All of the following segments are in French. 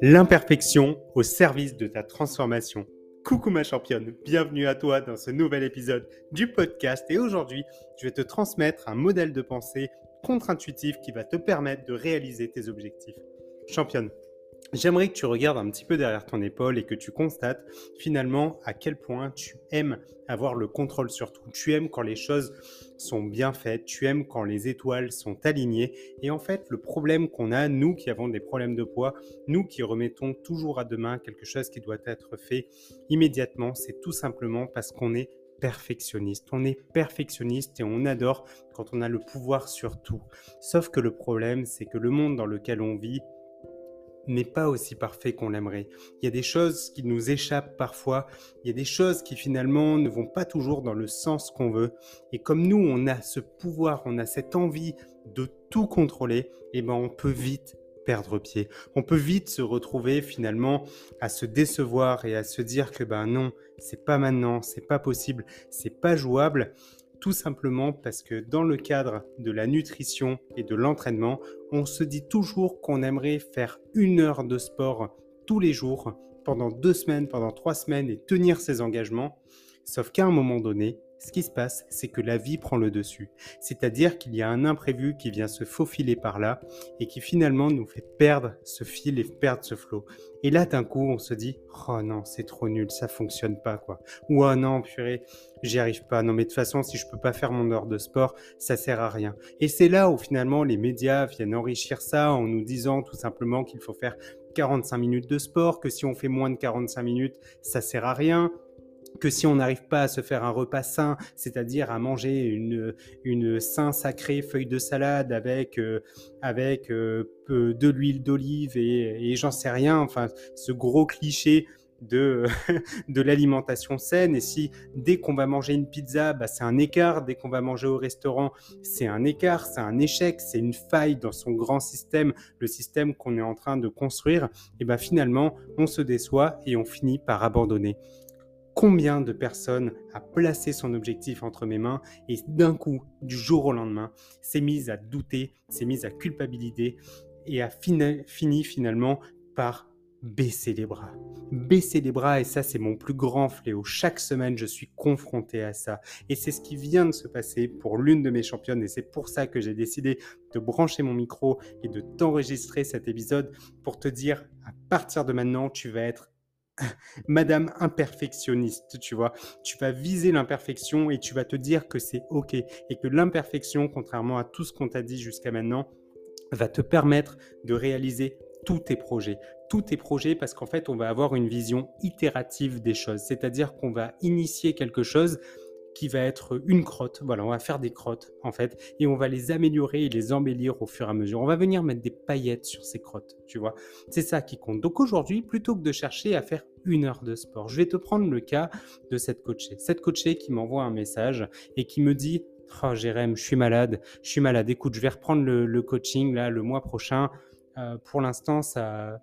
L'imperfection au service de ta transformation. Coucou ma championne, bienvenue à toi dans ce nouvel épisode du podcast et aujourd'hui je vais te transmettre un modèle de pensée contre-intuitif qui va te permettre de réaliser tes objectifs. Championne, J'aimerais que tu regardes un petit peu derrière ton épaule et que tu constates finalement à quel point tu aimes avoir le contrôle sur tout. Tu aimes quand les choses sont bien faites, tu aimes quand les étoiles sont alignées. Et en fait, le problème qu'on a, nous qui avons des problèmes de poids, nous qui remettons toujours à demain quelque chose qui doit être fait immédiatement, c'est tout simplement parce qu'on est perfectionniste. On est perfectionniste et on adore quand on a le pouvoir sur tout. Sauf que le problème, c'est que le monde dans lequel on vit, n'est pas aussi parfait qu'on l'aimerait. Il y a des choses qui nous échappent parfois, il y a des choses qui finalement ne vont pas toujours dans le sens qu'on veut. Et comme nous, on a ce pouvoir, on a cette envie de tout contrôler, et eh ben on peut vite perdre pied. On peut vite se retrouver finalement à se décevoir et à se dire que ben non, c'est pas maintenant, c'est pas possible, c'est pas jouable. Tout simplement parce que dans le cadre de la nutrition et de l'entraînement, on se dit toujours qu'on aimerait faire une heure de sport tous les jours, pendant deux semaines, pendant trois semaines et tenir ses engagements. Sauf qu'à un moment donné, ce qui se passe, c'est que la vie prend le dessus. C'est-à-dire qu'il y a un imprévu qui vient se faufiler par là et qui finalement nous fait perdre ce fil et perdre ce flot. Et là, d'un coup, on se dit, oh non, c'est trop nul, ça fonctionne pas, quoi. Ou oh non, purée, j'y arrive pas. Non, mais de toute façon, si je peux pas faire mon heure de sport, ça sert à rien. Et c'est là où finalement les médias viennent enrichir ça en nous disant tout simplement qu'il faut faire 45 minutes de sport, que si on fait moins de 45 minutes, ça sert à rien, que si on n'arrive pas à se faire un repas sain, c'est-à-dire à manger une, une sain sacrée feuille de salade avec, euh, avec euh, de l'huile d'olive et, j'en sais rien, enfin ce gros cliché de, de l'alimentation saine. Et si dès qu'on va manger une pizza, bah, c'est un écart, dès qu'on va manger au restaurant, c'est un écart, c'est un échec, c'est une faille dans son grand système, le système qu'on est en train de construire, et bah, finalement, on se déçoit et on finit par abandonner combien de personnes a placé son objectif entre mes mains et d'un coup, du jour au lendemain, s'est mise à douter, s'est mise à culpabiliser et a fini, finalement par baisser les bras. Baisser les bras, et ça c'est mon plus grand fléau. Chaque semaine, je suis confronté à ça. Et c'est ce qui vient de se passer pour l'une de mes championnes, et c'est pour ça que j'ai décidé de brancher mon micro et de t'enregistrer cet épisode pour te dire, à partir de maintenant, tu vas être Madame imperfectionniste, tu vois. Tu vas viser l'imperfection et tu vas te dire que c'est OK et que l'imperfection, contrairement à tout ce qu'on t'a dit jusqu'à maintenant, va te permettre de réaliser tous tes projets. Tous tes projets parce qu'en fait, on va avoir une vision itérative des choses. C'est-à-dire qu'on va initier quelque chose va être une crotte. Voilà, on va faire des crottes en fait et on va les améliorer et les embellir au fur et à mesure. On va venir mettre des paillettes sur ces crottes, tu vois. C'est ça qui compte. Donc aujourd'hui, plutôt que de chercher à faire une heure de sport, je vais te prendre le cas de cette coachée. Cette coachée qui m'envoie un message et qui me dit Oh Jérém, je suis malade, je suis malade. Écoute, je vais reprendre le, coaching là le mois prochain. Euh, pour l'instant, ça,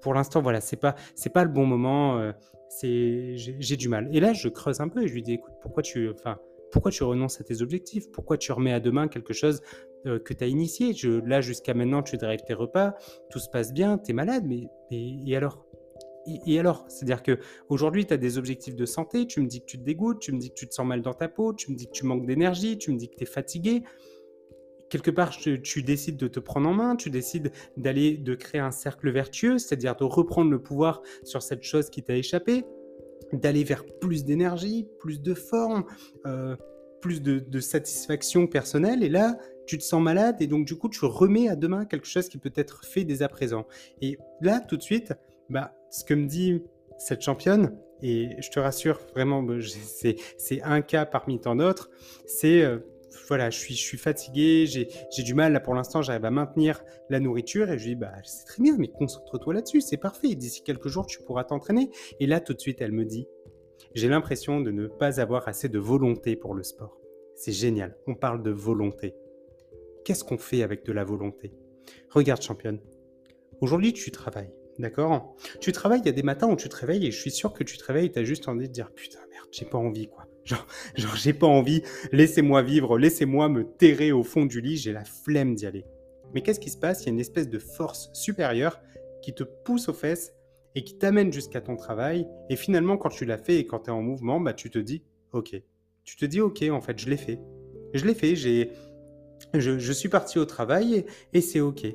pour, l'instant, voilà, c'est pas, c'est pas le bon moment. Euh, c'est, j'ai du mal. Et là, je creuse un peu et je lui dis, écoute, pourquoi tu, enfin, pourquoi tu renonces à tes objectifs? Pourquoi tu remets à demain quelque chose euh, que tu as initié? Je, Là, jusqu'à maintenant, tu drives tes repas, tout se passe bien, tu es malade, mais, et alors? Et, alors? C'est-à-dire que aujourd'hui, tu as des objectifs de santé, tu me dis que tu te dégoûtes, tu me dis que tu te sens mal dans ta peau, tu me dis que tu manques d'énergie, tu me dis que tu es fatigué quelque part, tu, décides de te prendre en main, tu décides d'aller, de créer un cercle vertueux, c'est-à-dire de reprendre le pouvoir sur cette chose qui t'a échappé, d'aller vers plus d'énergie, plus de forme, euh, plus de, satisfaction personnelle. Et là, tu te sens malade et donc du coup, tu remets à demain quelque chose qui peut être fait dès à présent. Et là, tout de suite, bah, ce que me dit cette championne, et je te rassure, vraiment, c'est un cas parmi tant d'autres, c'est euh, voilà, je suis, fatigué, j'ai du mal, là pour l'instant, j'arrive à maintenir la nourriture et je lui dis, bah, c'est très bien, mais concentre-toi là-dessus, c'est parfait, d'ici quelques jours, tu pourras t'entraîner. Et là, tout de suite, elle me dit, j'ai l'impression de ne pas avoir assez de volonté pour le sport. C'est génial, on parle de volonté. Qu'est-ce qu'on fait avec de la volonté? Regarde, championne, aujourd'hui, tu travailles. D'accord? Tu travailles, il y a des matins où tu te réveilles et je suis sûr que tu te réveilles et tu as juste envie de dire putain, merde, j'ai pas envie, quoi Genre, genre j'ai pas envie, laissez-moi vivre, laissez-moi me terrer au fond du lit, j'ai la flemme d'y aller. Mais qu'est-ce qui se passe? Il y a une espèce de force supérieure qui te pousse aux fesses et qui t'amène jusqu'à ton travail. Et finalement, quand tu l'as fait et quand tu es en mouvement, bah, tu te dis, ok. Tu te dis, ok, en fait, je l'ai fait. Je l'ai fait, j'ai... Je, suis parti au travail et, c'est ok.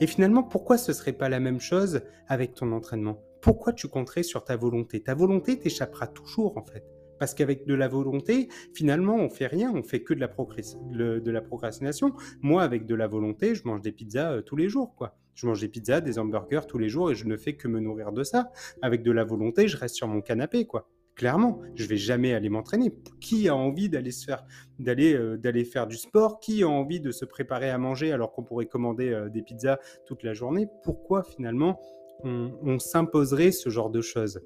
Et finalement, pourquoi ce serait pas la même chose avec ton entraînement? Pourquoi tu compterais sur ta volonté? Ta volonté t'échappera toujours, en fait. Parce qu'avec de la volonté, finalement, on fait rien, on fait que de la, procrastination. Moi, avec de la volonté, je mange des pizzas euh, tous les jours, quoi. Je mange des pizzas, des hamburgers tous les jours et je ne fais que me nourrir de ça. Avec de la volonté, je reste sur mon canapé, quoi. Clairement, je vais jamais aller m'entraîner. Qui a envie d'aller euh, faire du sport? Qui a envie de se préparer à manger alors qu'on pourrait commander euh, des pizzas toute la journée? Pourquoi finalement on s'imposerait ce genre de choses?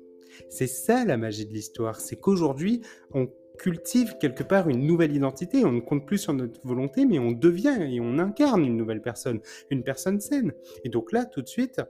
C'est ça la magie de l'histoire, c'est qu'aujourd'hui, on cultive quelque part une nouvelle identité, on ne compte plus sur notre volonté, mais on devient et on incarne une nouvelle personne, une personne saine. Et donc là, tout de suite,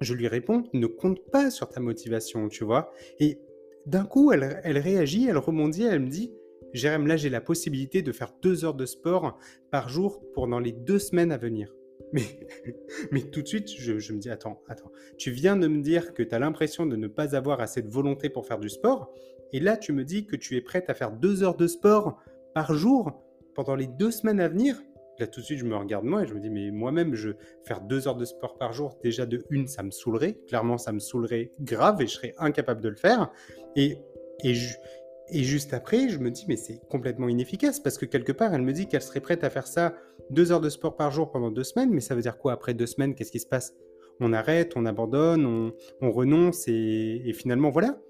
je lui réponds, ne compte pas sur ta motivation, tu vois. Et d'un coup, elle, réagit, elle rebondit, elle me dit, Jérém, là, j'ai la possibilité de faire deux heures de sport par jour pendant les deux semaines à venir. Mais, mais tout de suite, je, me dis, attends, attends, tu viens de me dire que tu as l'impression de ne pas avoir assez de volonté pour faire du sport, et là tu me dis que tu es prête à faire deux heures de sport par jour pendant les deux semaines à venir. Là tout de suite, je me regarde moi et je me dis, mais moi-même, je faire deux heures de sport par jour, déjà de une, ça me saoulerait. Clairement, ça me saoulerait grave et je serais incapable de le faire. Et, et, je, et juste après, je me dis, mais c'est complètement inefficace parce que quelque part, elle me dit qu'elle serait prête à faire ça deux heures de sport par jour pendant deux semaines. Mais ça veut dire quoi après deux semaines? Qu'est-ce qui se passe? On arrête, on abandonne, on, renonce et, finalement, voilà.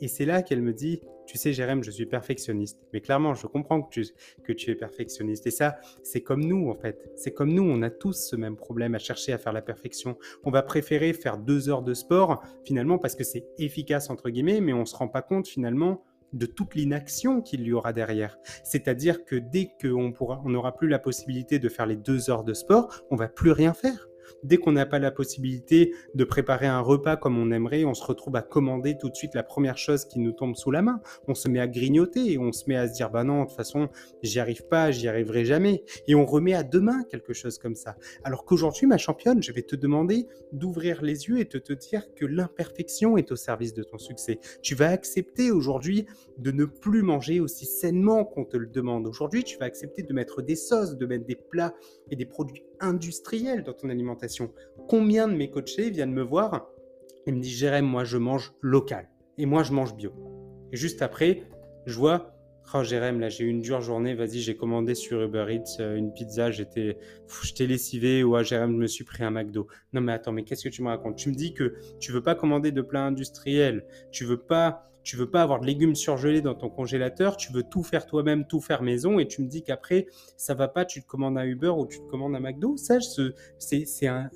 Et c'est là qu'elle me dit, tu sais, Jérém, je suis perfectionniste. Mais clairement, je comprends que tu, que tu es perfectionniste. Et ça, c'est comme nous, en fait. C'est comme nous, on a tous ce même problème à chercher à faire la perfection. On va préférer faire deux heures de sport, finalement, parce que c'est efficace, entre guillemets, mais on ne se rend pas compte, finalement, de toute l'inaction qu'il y aura derrière. C'est-à-dire que dès qu'on on n'aura plus la possibilité de faire les deux heures de sport, on va plus rien faire. Dès qu'on n'a pas la possibilité de préparer un repas comme on aimerait, on se retrouve à commander tout de suite la première chose qui nous tombe sous la main. On se met à grignoter et on se met à se dire bah non, de toute façon, j'y arrive pas, j'y arriverai jamais. Et on remet à demain quelque chose comme ça. Alors qu'aujourd'hui, ma championne, je vais te demander d'ouvrir les yeux et de te dire que l'imperfection est au service de ton succès. Tu vas accepter aujourd'hui de ne plus manger aussi sainement qu'on te le demande. Aujourd'hui, tu vas accepter de mettre des sauces, de mettre des plats et des produits industriels dans ton alimentation. Combien de mes coachés viennent me voir et me disent Jérém, moi je mange local et moi je mange bio. Et juste après, je vois Oh Jérém, là j'ai eu une dure journée, vas-y, j'ai commandé sur Uber Eats euh, une pizza, j'étais j'étais lessivé, ou ah Jérém, je me suis pris un McDo. Non mais attends, mais qu'est-ce que tu me racontes? Tu me dis que tu veux pas commander de plats industriels, tu veux pas tu veux pas avoir de légumes surgelés dans ton congélateur, tu veux tout faire toi-même, tout faire maison, et tu me dis qu'après, ça va pas, tu te commandes un Uber ou tu te commandes un McDo. Ça, c'est un,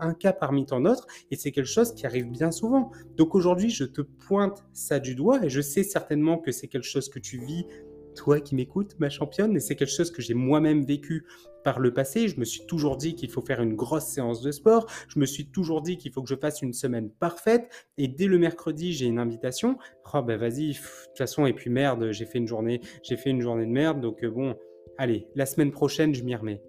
un cas parmi tant d'autres, et c'est quelque chose qui arrive bien souvent. Donc aujourd'hui, je te pointe ça du doigt, et je sais certainement que c'est quelque chose que tu vis toi qui m'écoutes, ma championne, et c'est quelque chose que j'ai moi-même vécu par le passé. Je me suis toujours dit qu'il faut faire une grosse séance de sport. Je me suis toujours dit qu'il faut que je fasse une semaine parfaite. Et dès le mercredi, j'ai une invitation. Oh ben vas-y, de toute façon, et puis merde, j'ai fait une journée, fait une journée de merde. Donc euh, bon, allez, la semaine prochaine, je m'y remets.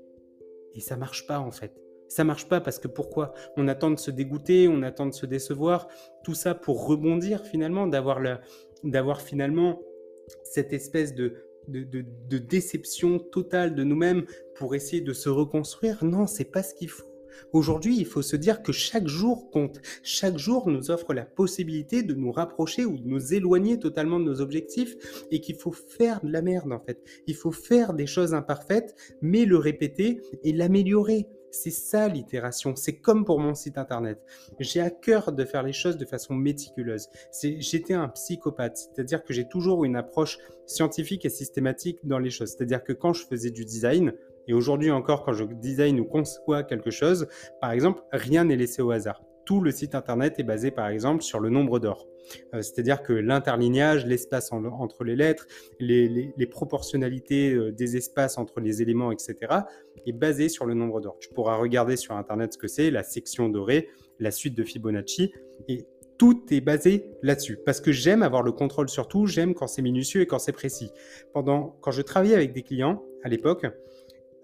Et ça marche pas en fait. Ça marche pas parce que pourquoi? On attend de se dégoûter, on attend de se décevoir, tout ça pour rebondir finalement, d'avoir finalement cette espèce de, de, déception totale de nous-mêmes pour essayer de se reconstruire. Non, c'est pas ce qu'il faut. Aujourd'hui, il faut se dire que chaque jour compte. Chaque jour nous offre la possibilité de nous rapprocher ou de nous éloigner totalement de nos objectifs et qu'il faut faire de la merde en fait. Il faut faire des choses imparfaites, mais le répéter et l'améliorer. C'est ça l'itération. C'est comme pour mon site internet. J'ai à cœur de faire les choses de façon méticuleuse. J'étais un psychopathe, c'est-à-dire que j'ai toujours une approche scientifique et systématique dans les choses. C'est-à-dire que quand je faisais du design, et aujourd'hui encore quand je design ou conçois quelque chose, par exemple, rien n'est laissé au hasard tout le site internet est basé par exemple sur le nombre d'or. Euh, c'est-à-dire que l'interlignage, l'espace entre les lettres, les, proportionnalités euh, des espaces entre les éléments, etc., est basé sur le nombre d'or. Tu pourras regarder sur internet ce que c'est, la section dorée, la suite de Fibonacci, et tout est basé là-dessus. Parce que j'aime avoir le contrôle sur tout, j'aime quand c'est minutieux et quand c'est précis. Pendant, quand je travaillais avec des clients à l'époque,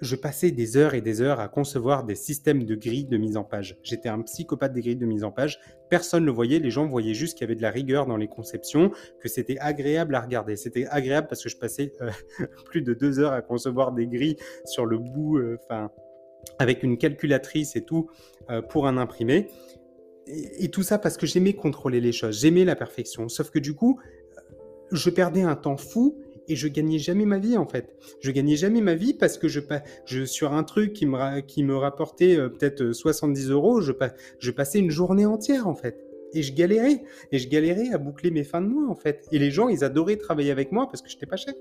je passais des heures et des heures à concevoir des systèmes de grilles de mise en page. J'étais un psychopathe des grilles de mise en page. Personne ne le voyait, les gens voyaient juste qu'il y avait de la rigueur dans les conceptions, que c'était agréable à regarder. C'était agréable parce que je passais euh, plus de deux heures à concevoir des grilles sur le bout, euh, enfin, avec une calculatrice et tout euh, pour un imprimé. Et tout ça parce que j'aimais contrôler les choses, j'aimais la perfection. Sauf que du coup, je perdais un temps fou et je gagnais jamais ma vie en fait. Je gagnais jamais ma vie parce que je, je sur un truc qui me, qui me rapportait euh, peut-être 70 euh, euros, je, je passais une journée entière en fait. Et je galérais. Et je galérais à boucler mes fins de mois en fait. Et les gens, ils adoraient travailler avec moi parce que j'étais pas cher.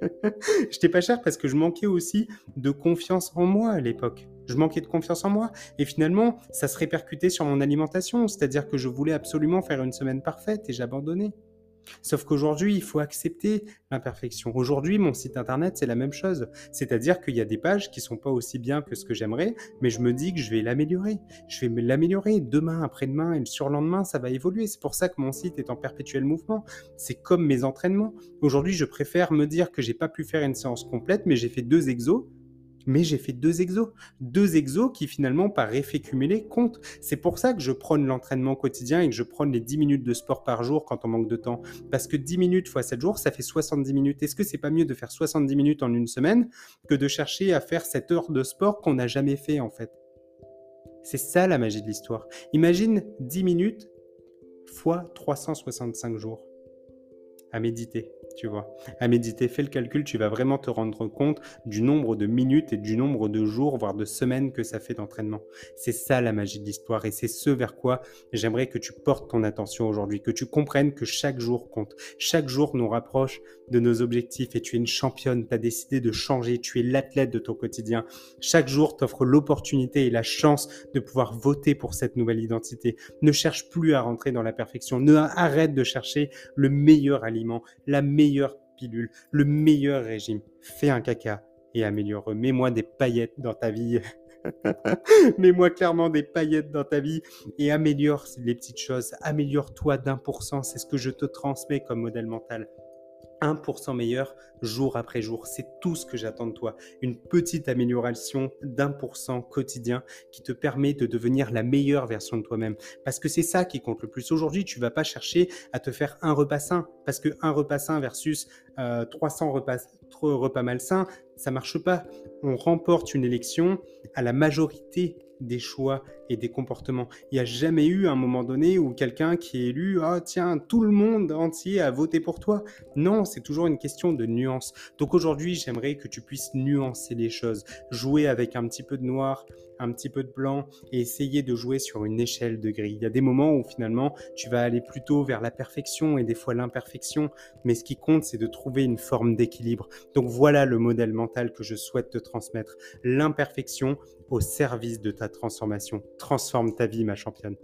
j'étais pas cher parce que je manquais aussi de confiance en moi à l'époque. Je manquais de confiance en moi. Et finalement, ça se répercutait sur mon alimentation. C'est-à-dire que je voulais absolument faire une semaine parfaite et j'abandonnais. Sauf qu'aujourd'hui, il faut accepter l'imperfection. Aujourd'hui, mon site internet, c'est la même chose. C'est-à-dire qu'il y a des pages qui sont pas aussi bien que ce que j'aimerais, mais je me dis que je vais l'améliorer. Je vais l'améliorer demain, après-demain et le surlendemain, ça va évoluer. C'est pour ça que mon site est en perpétuel mouvement. C'est comme mes entraînements. Aujourd'hui, je préfère me dire que j'ai pas pu faire une séance complète, mais j'ai fait deux exos mais j'ai fait deux exos. Deux exos qui finalement, par effet cumulé, comptent. C'est pour ça que je prône l'entraînement quotidien et que je prône les 10 minutes de sport par jour quand on manque de temps. Parce que 10 minutes fois 7 jours, ça fait 70 minutes. Est-ce que c'est pas mieux de faire 70 minutes en une semaine que de chercher à faire cette heure de sport qu'on n'a jamais fait en fait? C'est ça la magie de l'histoire. Imagine 10 minutes fois 365 jours à méditer tu vois. À méditer, fais le calcul, tu vas vraiment te rendre compte du nombre de minutes et du nombre de jours, voire de semaines que ça fait d'entraînement. C'est ça la magie de l'histoire et c'est ce vers quoi j'aimerais que tu portes ton attention aujourd'hui, que tu comprennes que chaque jour compte. Chaque jour nous rapproche de nos objectifs et tu es une championne, tu as décidé de changer, tu es l'athlète de ton quotidien. Chaque jour t'offre l'opportunité et la chance de pouvoir voter pour cette nouvelle identité. Ne cherche plus à rentrer dans la perfection, ne arrête de chercher le meilleur aliment, la meilleure meilleure pilule, le meilleur régime. Fais un caca et améliore. Mets-moi des paillettes dans ta vie. Mets-moi clairement des paillettes dans ta vie et améliore les petites choses. Améliore-toi d'un pour cent. C'est ce que je te transmets comme modèle mental. 1% meilleur jour après jour. C'est tout ce que j'attends de toi. Une petite amélioration d'un pour cent quotidien qui te permet de devenir la meilleure version de toi-même. Parce que c'est ça qui compte le plus. Aujourd'hui, tu vas pas chercher à te faire un repas sain. Parce que un repas sain versus 300 euh, repas, repas malsains, ça marche pas. On remporte une élection à la majorité des choix et des comportements. Il n'y a jamais eu un moment donné où quelqu'un qui est élu, ah tiens, tout le monde entier a voté pour toi. Non, c'est toujours une question de nuance. Donc aujourd'hui, j'aimerais que tu puisses nuancer les choses, jouer avec un petit peu de noir, un petit peu de blanc et essayer de jouer sur une échelle de gris. Il y a des moments où finalement tu vas aller plutôt vers la perfection et des fois l'imperfection, mais ce qui compte c'est de trouver une forme d'équilibre. Donc voilà le modèle mental que je souhaite te transmettre. L'imperfection au service de ta transformation. Transforme ta vie ma championne.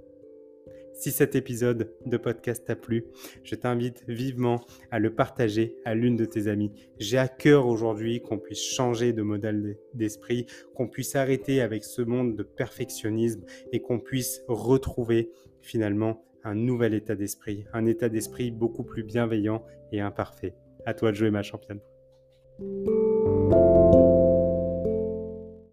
Si cet épisode de podcast t'a plu, je t'invite vivement à le partager à l'une de tes amies. J'ai à cœur aujourd'hui qu'on puisse changer de modèle d'esprit, qu'on puisse arrêter avec ce monde de perfectionnisme et qu'on puisse retrouver finalement un nouvel état d'esprit, un état d'esprit beaucoup plus bienveillant et imparfait. À toi de jouer ma championne.